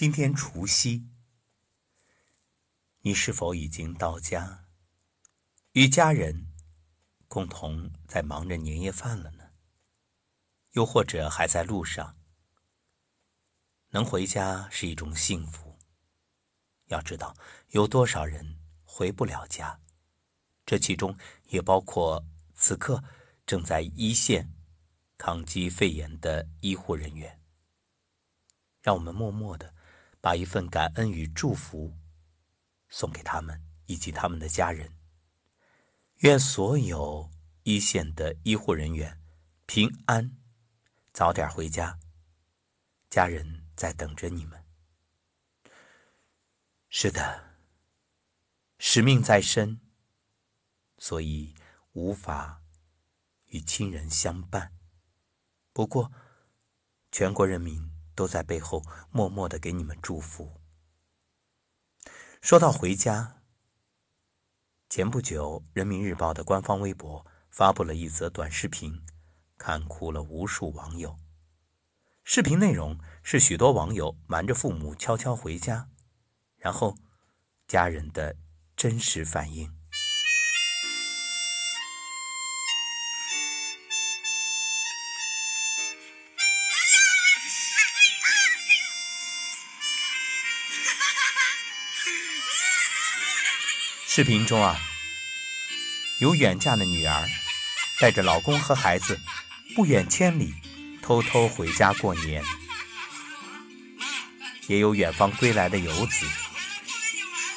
今天除夕，你是否已经到家，与家人共同在忙着年夜饭了呢？又或者还在路上？能回家是一种幸福。要知道，有多少人回不了家？这其中也包括此刻正在一线抗击肺炎的医护人员。让我们默默的。把一份感恩与祝福送给他们以及他们的家人。愿所有一线的医护人员平安，早点回家，家人在等着你们。是的，使命在身，所以无法与亲人相伴。不过，全国人民。都在背后默默的给你们祝福。说到回家，前不久，《人民日报》的官方微博发布了一则短视频，看哭了无数网友。视频内容是许多网友瞒着父母悄悄回家，然后家人的真实反应。视频中啊，有远嫁的女儿带着老公和孩子不远千里偷偷回家过年，也有远方归来的游子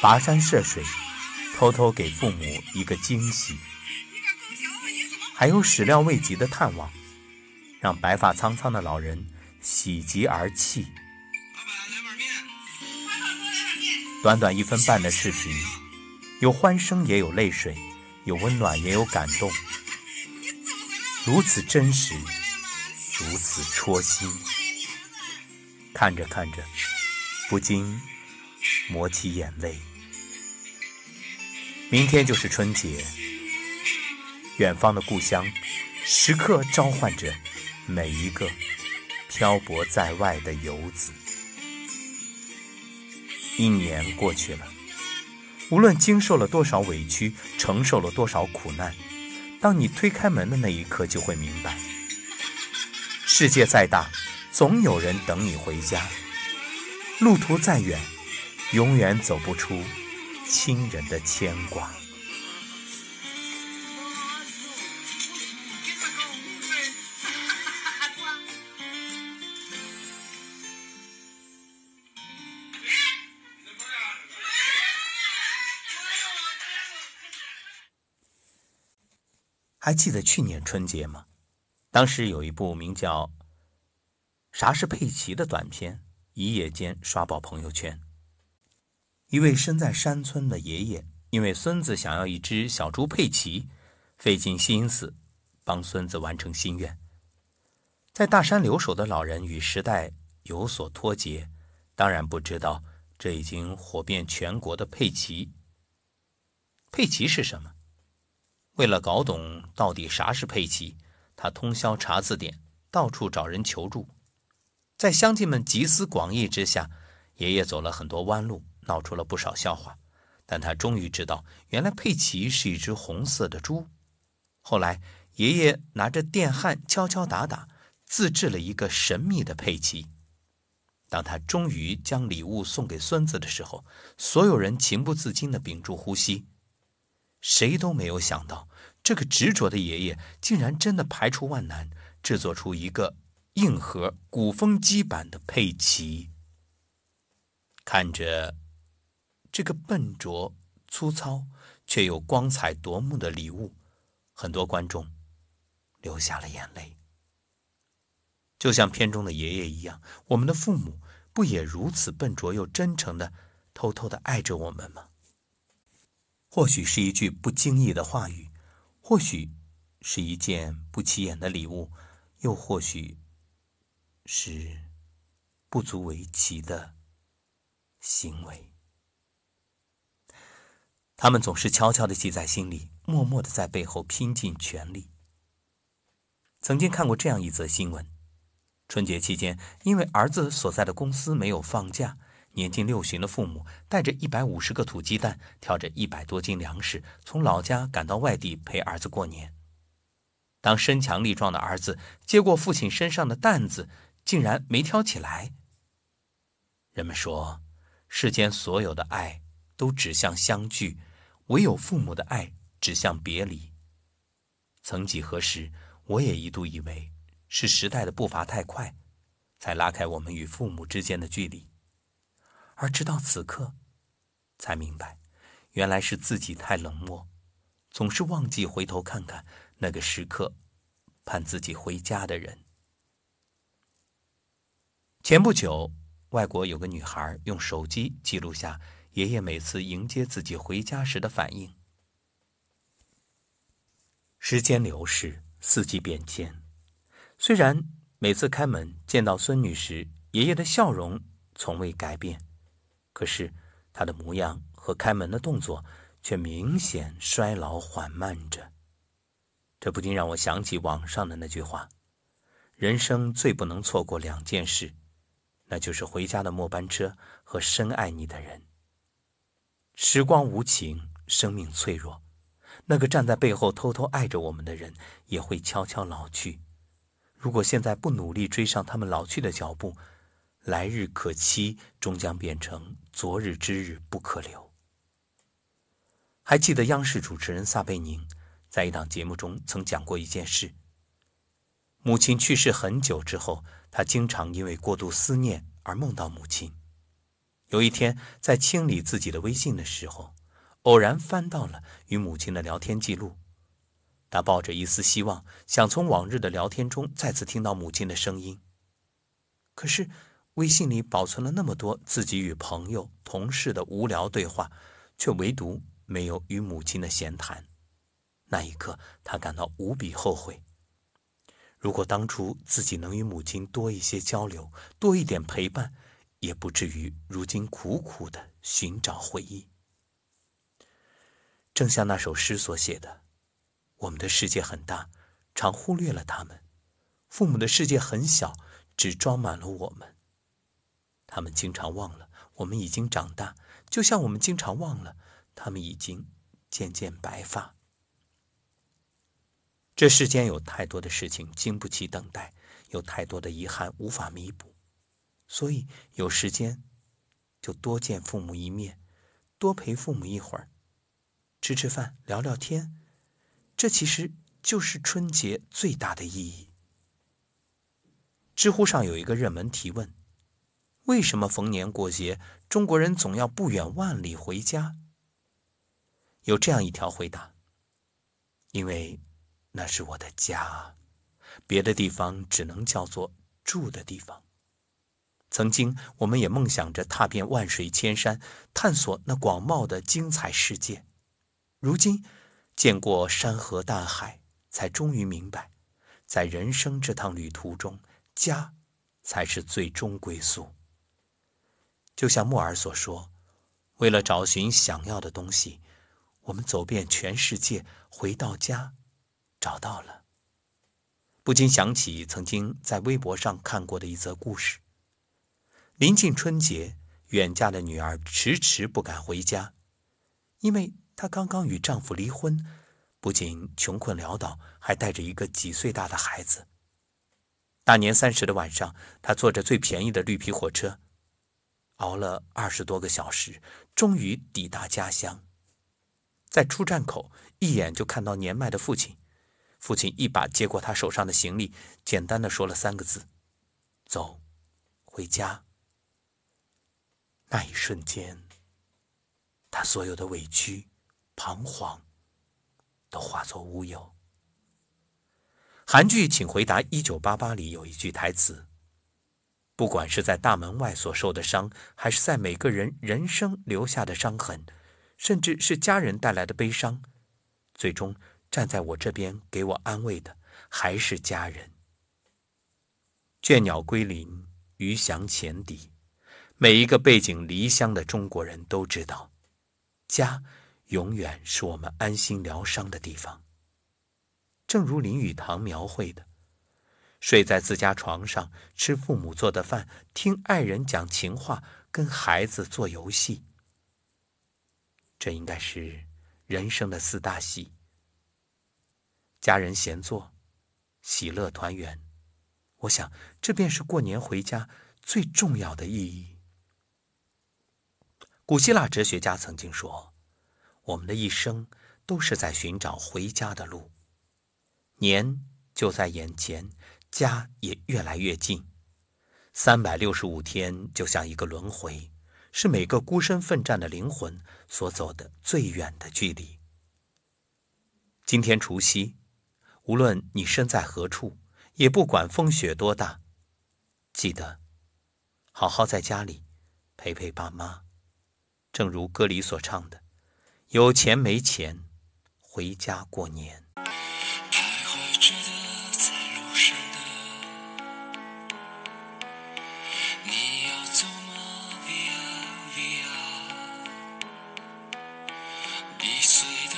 跋山涉水偷偷给父母一个惊喜，还有始料未及的探望，让白发苍苍的老人喜极而泣。短短一分半的视频。有欢声，也有泪水；有温暖，也有感动。如此真实，如此戳心。看着看着，不禁抹起眼泪。明天就是春节，远方的故乡，时刻召唤着每一个漂泊在外的游子。一年过去了。无论经受了多少委屈，承受了多少苦难，当你推开门的那一刻，就会明白：世界再大，总有人等你回家；路途再远，永远走不出亲人的牵挂。还记得去年春节吗？当时有一部名叫《啥是佩奇》的短片，一夜间刷爆朋友圈。一位身在山村的爷爷，因为孙子想要一只小猪佩奇，费尽心思帮孙子完成心愿。在大山留守的老人与时代有所脱节，当然不知道这已经火遍全国的佩奇。佩奇是什么？为了搞懂到底啥是佩奇，他通宵查字典，到处找人求助。在乡亲们集思广益之下，爷爷走了很多弯路，闹出了不少笑话。但他终于知道，原来佩奇是一只红色的猪。后来，爷爷拿着电焊敲敲打打，自制了一个神秘的佩奇。当他终于将礼物送给孙子的时候，所有人情不自禁地屏住呼吸。谁都没有想到，这个执着的爷爷竟然真的排除万难，制作出一个硬核古风机版的佩奇。看着这个笨拙、粗糙却又光彩夺目的礼物，很多观众流下了眼泪。就像片中的爷爷一样，我们的父母不也如此笨拙又真诚的偷偷的爱着我们吗？或许是一句不经意的话语，或许是一件不起眼的礼物，又或许是不足为奇的行为。他们总是悄悄的记在心里，默默的在背后拼尽全力。曾经看过这样一则新闻：春节期间，因为儿子所在的公司没有放假，年近六旬的父母带着一百五十个土鸡蛋，挑着一百多斤粮食，从老家赶到外地陪儿子过年。当身强力壮的儿子接过父亲身上的担子，竟然没挑起来。人们说，世间所有的爱都指向相聚，唯有父母的爱指向别离。曾几何时，我也一度以为是时代的步伐太快，才拉开我们与父母之间的距离。而直到此刻，才明白，原来是自己太冷漠，总是忘记回头看看那个时刻盼自己回家的人。前不久，外国有个女孩用手机记录下爷爷每次迎接自己回家时的反应。时间流逝，四季变迁，虽然每次开门见到孙女时，爷爷的笑容从未改变。可是，他的模样和开门的动作却明显衰老缓慢着。这不禁让我想起网上的那句话：“人生最不能错过两件事，那就是回家的末班车和深爱你的人。”时光无情，生命脆弱，那个站在背后偷偷爱着我们的人也会悄悄老去。如果现在不努力追上他们老去的脚步，来日可期，终将变成昨日之日不可留。还记得央视主持人撒贝宁在一档节目中曾讲过一件事：母亲去世很久之后，他经常因为过度思念而梦到母亲。有一天，在清理自己的微信的时候，偶然翻到了与母亲的聊天记录。他抱着一丝希望，想从往日的聊天中再次听到母亲的声音。可是。微信里保存了那么多自己与朋友、同事的无聊对话，却唯独没有与母亲的闲谈。那一刻，他感到无比后悔。如果当初自己能与母亲多一些交流，多一点陪伴，也不至于如今苦苦的寻找回忆。正像那首诗所写的：“我们的世界很大，常忽略了他们；父母的世界很小，只装满了我们。”他们经常忘了，我们已经长大，就像我们经常忘了，他们已经渐渐白发。这世间有太多的事情经不起等待，有太多的遗憾无法弥补，所以有时间就多见父母一面，多陪父母一会儿，吃吃饭，聊聊天，这其实就是春节最大的意义。知乎上有一个热门提问。为什么逢年过节，中国人总要不远万里回家？有这样一条回答：因为那是我的家，别的地方只能叫做住的地方。曾经，我们也梦想着踏遍万水千山，探索那广袤的精彩世界。如今，见过山河大海，才终于明白，在人生这趟旅途中，家才是最终归宿。就像莫尔所说：“为了找寻想要的东西，我们走遍全世界，回到家，找到了。”不禁想起曾经在微博上看过的一则故事：临近春节，远嫁的女儿迟迟不敢回家，因为她刚刚与丈夫离婚，不仅穷困潦倒，还带着一个几岁大的孩子。大年三十的晚上，她坐着最便宜的绿皮火车。熬了二十多个小时，终于抵达家乡。在出站口，一眼就看到年迈的父亲。父亲一把接过他手上的行李，简单的说了三个字：“走，回家。”那一瞬间，他所有的委屈、彷徨，都化作乌有。韩剧《请回答一九八八》里有一句台词。不管是在大门外所受的伤，还是在每个人人生留下的伤痕，甚至是家人带来的悲伤，最终站在我这边给我安慰的还是家人。倦鸟归林，鱼翔浅底，每一个背井离乡的中国人都知道，家永远是我们安心疗伤的地方。正如林语堂描绘的。睡在自家床上，吃父母做的饭，听爱人讲情话，跟孩子做游戏。这应该是人生的四大喜。家人闲坐，喜乐团圆，我想这便是过年回家最重要的意义。古希腊哲学家曾经说：“我们的一生都是在寻找回家的路，年就在眼前。”家也越来越近，三百六十五天就像一个轮回，是每个孤身奋战的灵魂所走的最远的距离。今天除夕，无论你身在何处，也不管风雪多大，记得好好在家里陪陪爸妈。正如歌里所唱的：“有钱没钱，回家过年。”向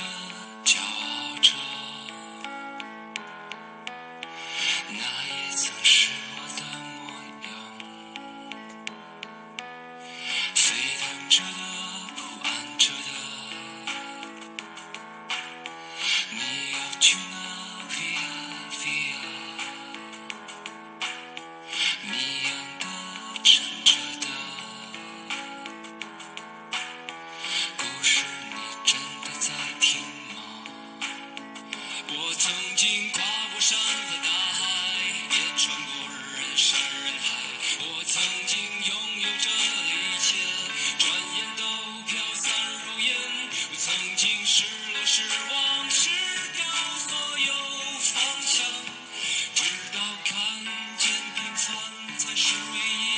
前